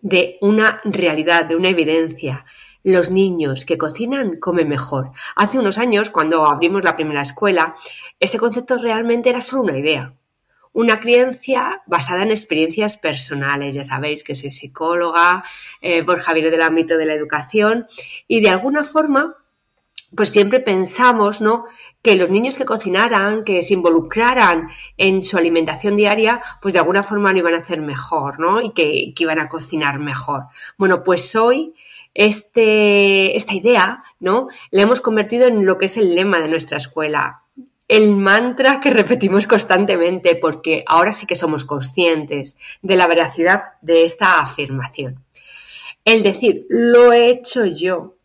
de una realidad, de una evidencia. Los niños que cocinan comen mejor. Hace unos años, cuando abrimos la primera escuela, este concepto realmente era solo una idea. Una creencia basada en experiencias personales. Ya sabéis que soy psicóloga, eh, por Javier del ámbito de la educación, y de alguna forma pues siempre pensamos, ¿no? Que los niños que cocinaran, que se involucraran en su alimentación diaria, pues de alguna forma lo iban a hacer mejor, ¿no? Y que, iban a cocinar mejor. Bueno, pues hoy este, esta idea, ¿no? La hemos convertido en lo que es el lema de nuestra escuela. El mantra que repetimos constantemente, porque ahora sí que somos conscientes de la veracidad de esta afirmación. El decir, lo he hecho yo,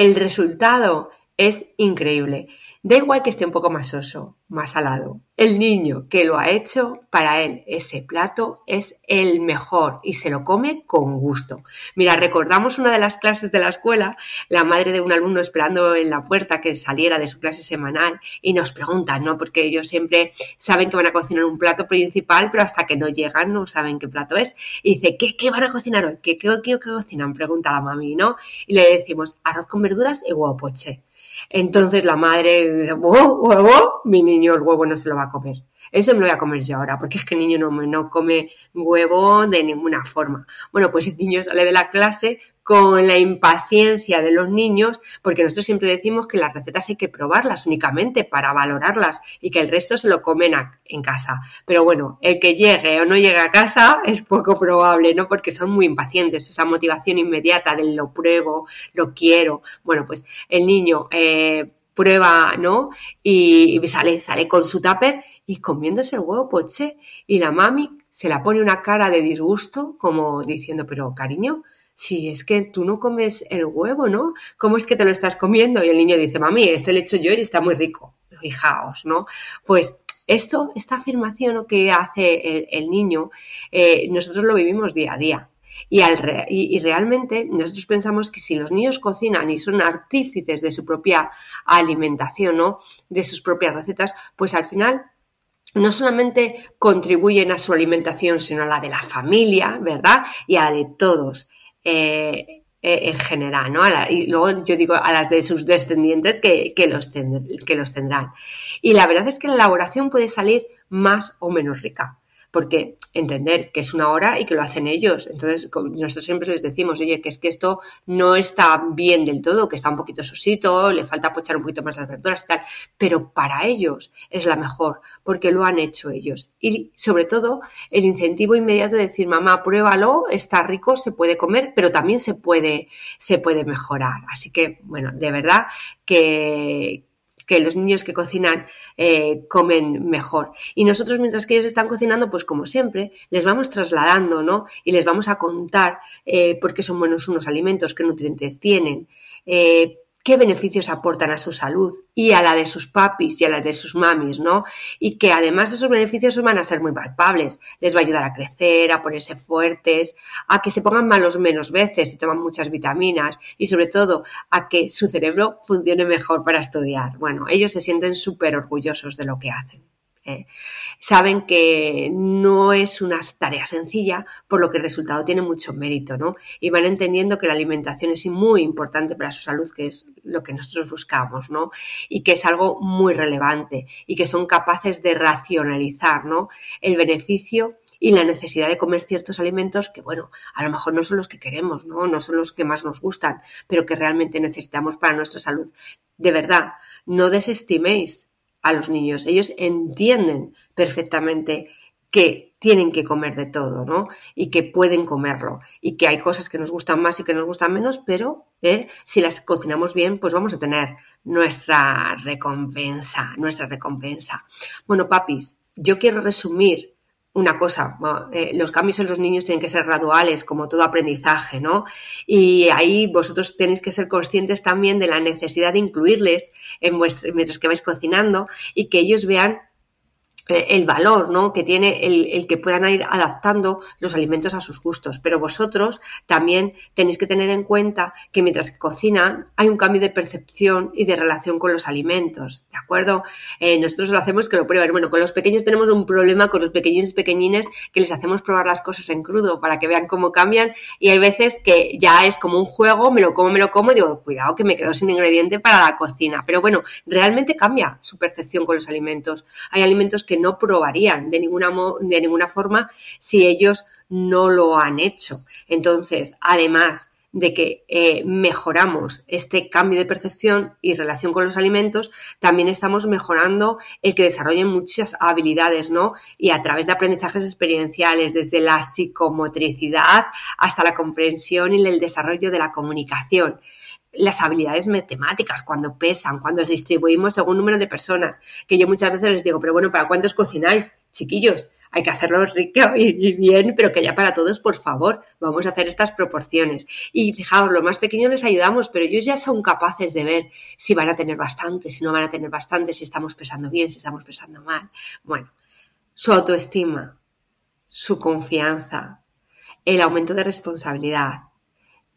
el resultado es increíble. Da igual que esté un poco más soso, más salado. El niño que lo ha hecho, para él ese plato es el mejor y se lo come con gusto. Mira, recordamos una de las clases de la escuela, la madre de un alumno esperando en la puerta que saliera de su clase semanal y nos preguntan, ¿no? Porque ellos siempre saben que van a cocinar un plato principal, pero hasta que no llegan no saben qué plato es. Y dice, ¿qué, qué van a cocinar hoy? ¿Qué, qué, qué, qué cocinan? Pregunta la mami, ¿no? Y le decimos, arroz con verduras y huevo poche. Entonces la madre dice, huevo, huevo, mi niño el huevo no se lo va a comer. Eso me lo voy a comer yo ahora, porque es que el niño no, no come huevo de ninguna forma. Bueno, pues el niño sale de la clase con la impaciencia de los niños, porque nosotros siempre decimos que las recetas hay que probarlas únicamente para valorarlas y que el resto se lo comen en casa. Pero bueno, el que llegue o no llegue a casa es poco probable, ¿no? Porque son muy impacientes, esa motivación inmediata del lo pruebo, lo quiero. Bueno, pues el niño eh, prueba, ¿no? Y, sale, sale con su tupper y comiéndose el huevo poché. Y la mami se la pone una cara de disgusto, como diciendo, pero cariño, si es que tú no comes el huevo, ¿no? ¿Cómo es que te lo estás comiendo? Y el niño dice, mami, este le he hecho yo y está muy rico. Fijaos, ¿no? Pues esto, esta afirmación que hace el, niño, eh, nosotros lo vivimos día a día. Y, al y, realmente nosotros pensamos que si los niños cocinan y son artífices de su propia alimentación, ¿no? De sus propias recetas, pues al final no solamente contribuyen a su alimentación, sino a la de la familia, ¿verdad? Y a la de todos. Eh, eh, en general, ¿no? y luego yo digo a las de sus descendientes que, los que los tendrán. Y la verdad es que la elaboración puede salir más o menos rica porque entender que es una hora y que lo hacen ellos. Entonces, nosotros siempre les decimos, oye, que es que esto no está bien del todo, que está un poquito sosito, le falta pochar un poquito más las verduras y tal, pero para ellos es la mejor, porque lo han hecho ellos. Y sobre todo, el incentivo inmediato de decir, mamá, pruébalo, está rico, se puede comer, pero también se puede, se puede mejorar. Así que, bueno, de verdad que, que los niños que cocinan eh, comen mejor. Y nosotros, mientras que ellos están cocinando, pues como siempre, les vamos trasladando, ¿no? Y les vamos a contar eh, por qué son buenos unos alimentos, qué nutrientes tienen. Eh, qué beneficios aportan a su salud y a la de sus papis y a la de sus mamis, ¿no? Y que además esos beneficios van a ser muy palpables. Les va a ayudar a crecer, a ponerse fuertes, a que se pongan malos menos veces y toman muchas vitaminas y sobre todo a que su cerebro funcione mejor para estudiar. Bueno, ellos se sienten súper orgullosos de lo que hacen. ¿Eh? saben que no es una tarea sencilla, por lo que el resultado tiene mucho mérito, ¿no? Y van entendiendo que la alimentación es muy importante para su salud, que es lo que nosotros buscamos, ¿no? Y que es algo muy relevante y que son capaces de racionalizar, ¿no? El beneficio y la necesidad de comer ciertos alimentos que, bueno, a lo mejor no son los que queremos, ¿no? No son los que más nos gustan, pero que realmente necesitamos para nuestra salud. De verdad, no desestiméis a los niños. Ellos entienden perfectamente que tienen que comer de todo, ¿no? Y que pueden comerlo. Y que hay cosas que nos gustan más y que nos gustan menos, pero ¿eh? si las cocinamos bien, pues vamos a tener nuestra recompensa, nuestra recompensa. Bueno, papis, yo quiero resumir una cosa, eh, los cambios en los niños tienen que ser graduales, como todo aprendizaje, ¿no? Y ahí vosotros tenéis que ser conscientes también de la necesidad de incluirles en vuestro, mientras que vais cocinando y que ellos vean el valor ¿no? que tiene el, que puedan ir adaptando los alimentos a sus gustos. Pero vosotros también tenéis que tener en cuenta que mientras que cocinan hay un cambio de percepción y de relación con los alimentos. ¿De acuerdo? Eh, nosotros lo hacemos que lo prueben. Bueno, con los pequeños tenemos un problema con los pequeñines pequeñines que les hacemos probar las cosas en crudo para que vean cómo cambian. Y hay veces que ya es como un juego, me lo como, me lo como y digo, cuidado que me quedo sin ingrediente para la cocina. Pero bueno, realmente cambia su percepción con los alimentos. Hay alimentos que no probarían de ninguna, de ninguna forma si ellos no lo han hecho. Entonces, además de que eh, mejoramos este cambio de percepción y relación con los alimentos, también estamos mejorando el que desarrollen muchas habilidades, ¿no? Y a través de aprendizajes experienciales, desde la psicomotricidad hasta la comprensión y el desarrollo de la comunicación las habilidades matemáticas, cuando pesan, cuando distribuimos según número de personas, que yo muchas veces les digo, pero bueno, ¿para cuántos cocináis, chiquillos? Hay que hacerlo rico y, bien, pero que ya para todos, por favor, vamos a hacer estas proporciones. Y fijaos, los más pequeños les ayudamos, pero ellos ya son capaces de ver si van a tener bastante, si no van a tener bastante, si estamos pesando bien, si estamos pesando mal. Bueno, su autoestima, su confianza, el aumento de responsabilidad,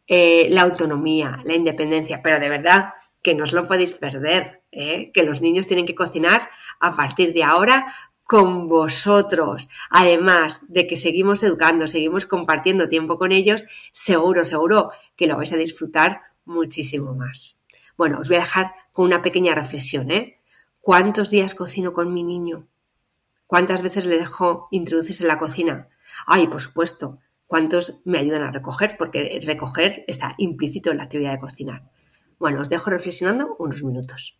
eh, la autonomía, la independencia, pero de verdad que no os lo podéis perder, ¿eh? que los niños tienen que cocinar a partir de ahora con vosotros. Además de que seguimos educando, seguimos compartiendo tiempo con ellos, seguro, seguro que lo vais a disfrutar muchísimo más. Bueno, os voy a dejar con una pequeña reflexión, ¿eh? ¿Cuántos días cocino con mi niño? ¿Cuántas veces le dejo introducirse en la cocina? Ay, por supuesto, cuántos me ayudan a recoger, porque recoger está implícito en la actividad de cocinar. Bueno, os dejo reflexionando unos minutos.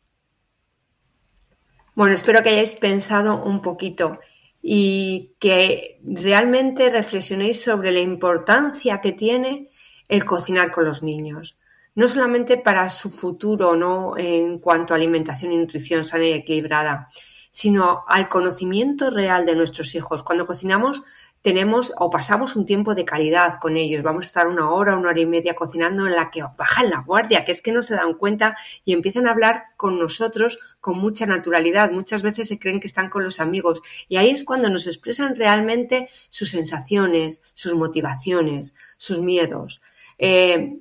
Bueno, espero que hayáis pensado un poquito y que realmente reflexionéis sobre la importancia que tiene el cocinar con los niños. No solamente para su futuro, ¿no? En cuanto a alimentación y nutrición sana y equilibrada, sino al conocimiento real de nuestros hijos. Cuando cocinamos tenemos o pasamos un tiempo de calidad con ellos. Vamos a estar una hora, una hora y media cocinando en la que bajan la guardia, que es que no se dan cuenta y empiezan a hablar con nosotros con mucha naturalidad. Muchas veces se creen que están con los amigos y ahí es cuando nos expresan realmente sus sensaciones, sus motivaciones, sus miedos. Eh,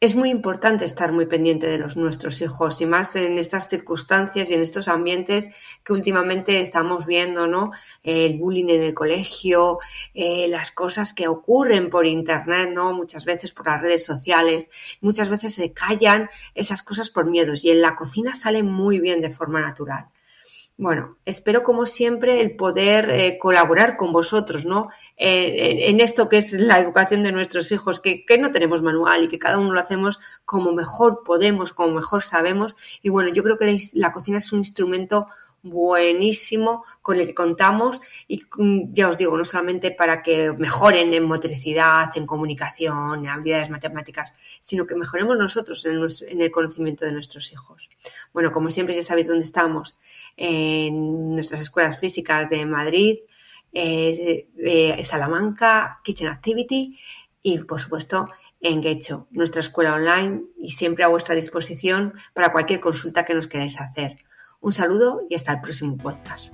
es muy importante estar muy pendiente de los nuestros hijos y más en estas circunstancias y en estos ambientes que últimamente estamos viendo, ¿no? El bullying en el colegio, eh, las cosas que ocurren por internet, ¿no? Muchas veces por las redes sociales, muchas veces se callan esas cosas por miedos y en la cocina salen muy bien de forma natural. Bueno, espero como siempre el poder eh, colaborar con vosotros, ¿no? en esto que es la educación de nuestros hijos, que, que, no tenemos manual y que cada uno lo hacemos como mejor podemos, como mejor sabemos. Y bueno, yo creo que la cocina es un instrumento buenísimo con el que contamos y mm, ya os digo, no solamente para que mejoren en motricidad, en comunicación, en habilidades matemáticas, sino que mejoremos nosotros en el, conocimiento de nuestros hijos. Bueno, como siempre ya sabéis dónde estamos, en nuestras escuelas físicas de Madrid, eh, Salamanca, Kitchen Activity y por supuesto en Gecho, nuestra escuela online y siempre a vuestra disposición para cualquier consulta que nos queráis hacer. Un saludo y hasta el próximo podcast.